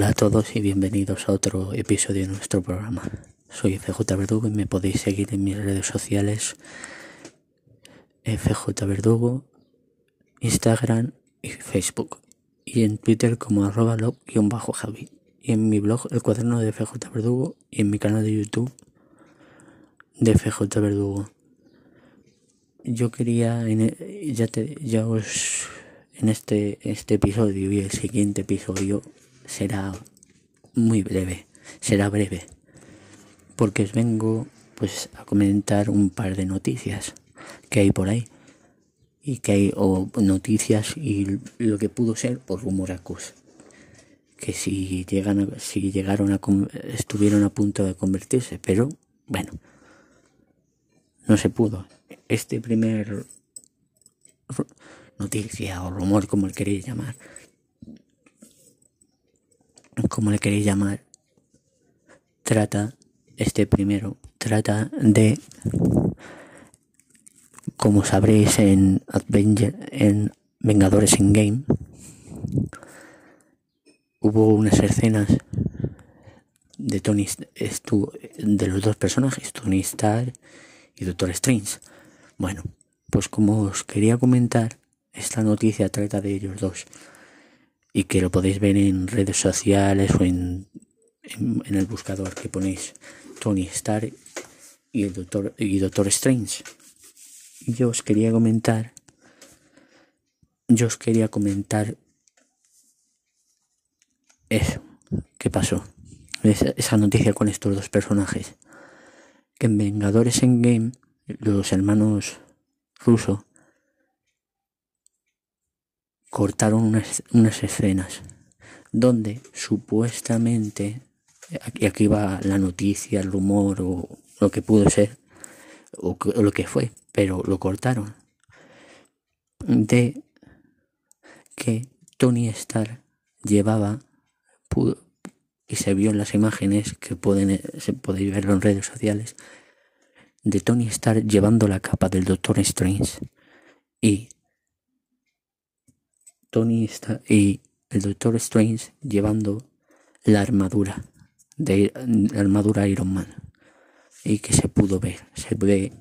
Hola a todos y bienvenidos a otro episodio de nuestro programa. Soy FJ Verdugo y me podéis seguir en mis redes sociales FJ Verdugo, Instagram y Facebook. Y en Twitter como arroba log-javi. Y en mi blog El Cuaderno de FJ Verdugo y en mi canal de YouTube de FJ Verdugo. Yo quería, e, ya, te, ya os, en este, este episodio y el siguiente episodio será muy breve, será breve, porque os vengo pues a comentar un par de noticias que hay por ahí y que hay o noticias y lo que pudo ser por rumoracos que si llegan a, si llegaron a estuvieron a punto de convertirse pero bueno no se pudo. Este primer noticia o rumor como el queréis llamar como le queréis llamar, trata, este primero, trata de, como sabréis en en Vengadores in Game, hubo unas escenas de Tony de los dos personajes, Tony Stark y Doctor Strange. Bueno, pues como os quería comentar, esta noticia trata de ellos dos y que lo podéis ver en redes sociales o en, en, el buscador que ponéis Tony Stark y el Doctor, y Doctor Strange. Yo os quería comentar, yo os quería comentar eso, qué pasó, esa, noticia con estos dos personajes. Que en Vengadores en Game, los hermanos rusos cortaron unas, unas escenas donde supuestamente, y aquí va la noticia, el rumor o lo que pudo ser, o, lo que fue, pero lo cortaron, de que Tony Stark llevaba, y se vio en las imágenes que pueden, se podéis verlo en redes sociales, de Tony Stark llevando la capa del Doctor Strange y Tony está y el Doctor Strange llevando la armadura de la armadura Iron Man. Y que se pudo ver se ve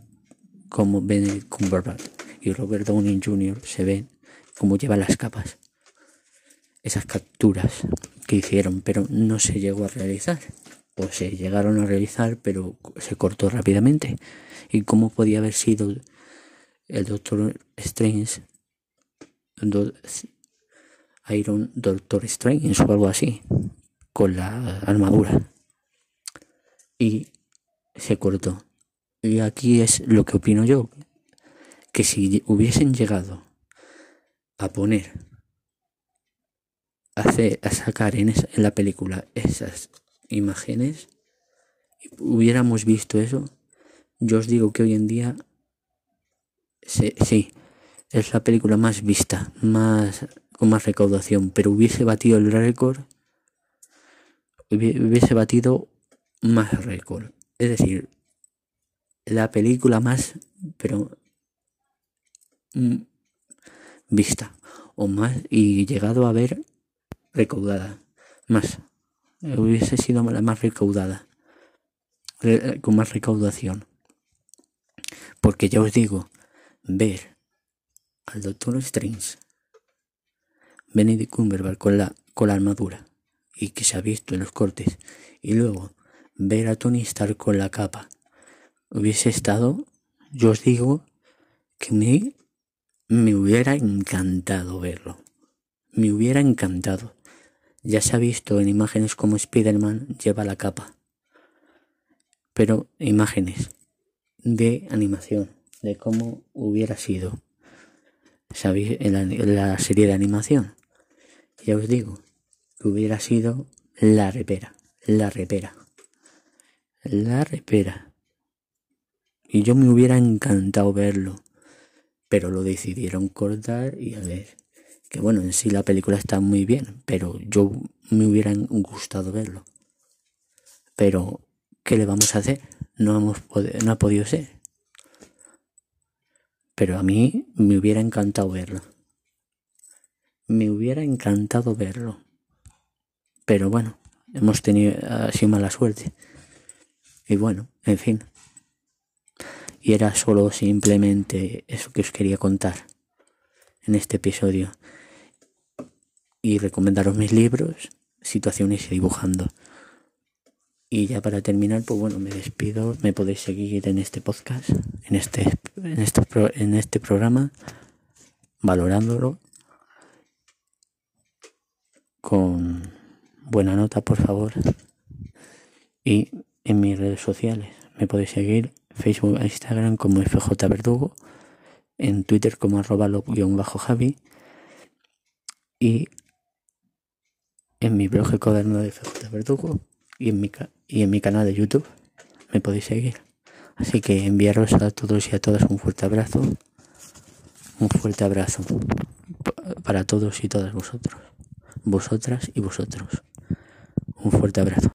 como Benedict Cumberbatch y Robert Downey Jr. se ven como lleva las capas esas capturas que hicieron pero no se llegó a realizar. O se llegaron a realizar pero se cortó rápidamente. Y cómo podía haber sido el Doctor Strange Iron Doctor Strange o algo así, con la armadura. Y se cortó. Y aquí es lo que opino yo, que si hubiesen llegado a poner, a, hacer, a sacar en, en la película esas imágenes, hubiéramos visto eso, yo os digo que hoy en día, sí, es la película más vista, más con más recaudación, pero hubiese batido el récord, hubiese batido más récord. Es decir, la película más, pero mm, vista o más y llegado a ver recaudada más hubiese sido la más recaudada con más recaudación porque ya os digo ver al Doctor Strange Benedict Cumberbatch con la, con la armadura y que se ha visto en los cortes. Y luego ver a Tony Stark con la capa. Hubiese estado yo os digo que me, me hubiera encantado verlo. Me hubiera encantado. Ya se ha visto en imágenes como Spider-Man lleva la capa. Pero imágenes de animación de cómo hubiera sido. ¿sabéis? en la serie de animación ya os digo hubiera sido la repera, la repera, la repera. Y yo me hubiera encantado verlo, pero lo decidieron cortar y a ver, que bueno, en sí la película está muy bien, pero yo me hubiera gustado verlo. Pero, ¿qué le vamos a hacer? No, hemos no ha podido ser. Pero a mí me hubiera encantado verlo. Me hubiera encantado verlo. pero bueno, hemos tenido así mala suerte. Y bueno, en fin. Y era solo simplemente eso que os quería contar en este episodio. Y recomendaros mis libros, situaciones y dibujando. Y ya para terminar, pues bueno, me despido. Me podéis seguir en este podcast, en este, en este, en este programa, valorándolo con buena nota, por favor. Y en mis redes sociales me podéis seguir Facebook e Instagram como FJ Verdugo, en Twitter como arroba javi y en mi blog el cuaderno de FJ Verdugo y en mi, y en mi canal de YouTube me podéis seguir. Así que enviaros a todos y a todas un fuerte abrazo. Un fuerte abrazo para todos y todas vosotros, vosotras y vosotros. Un fuerte abrazo.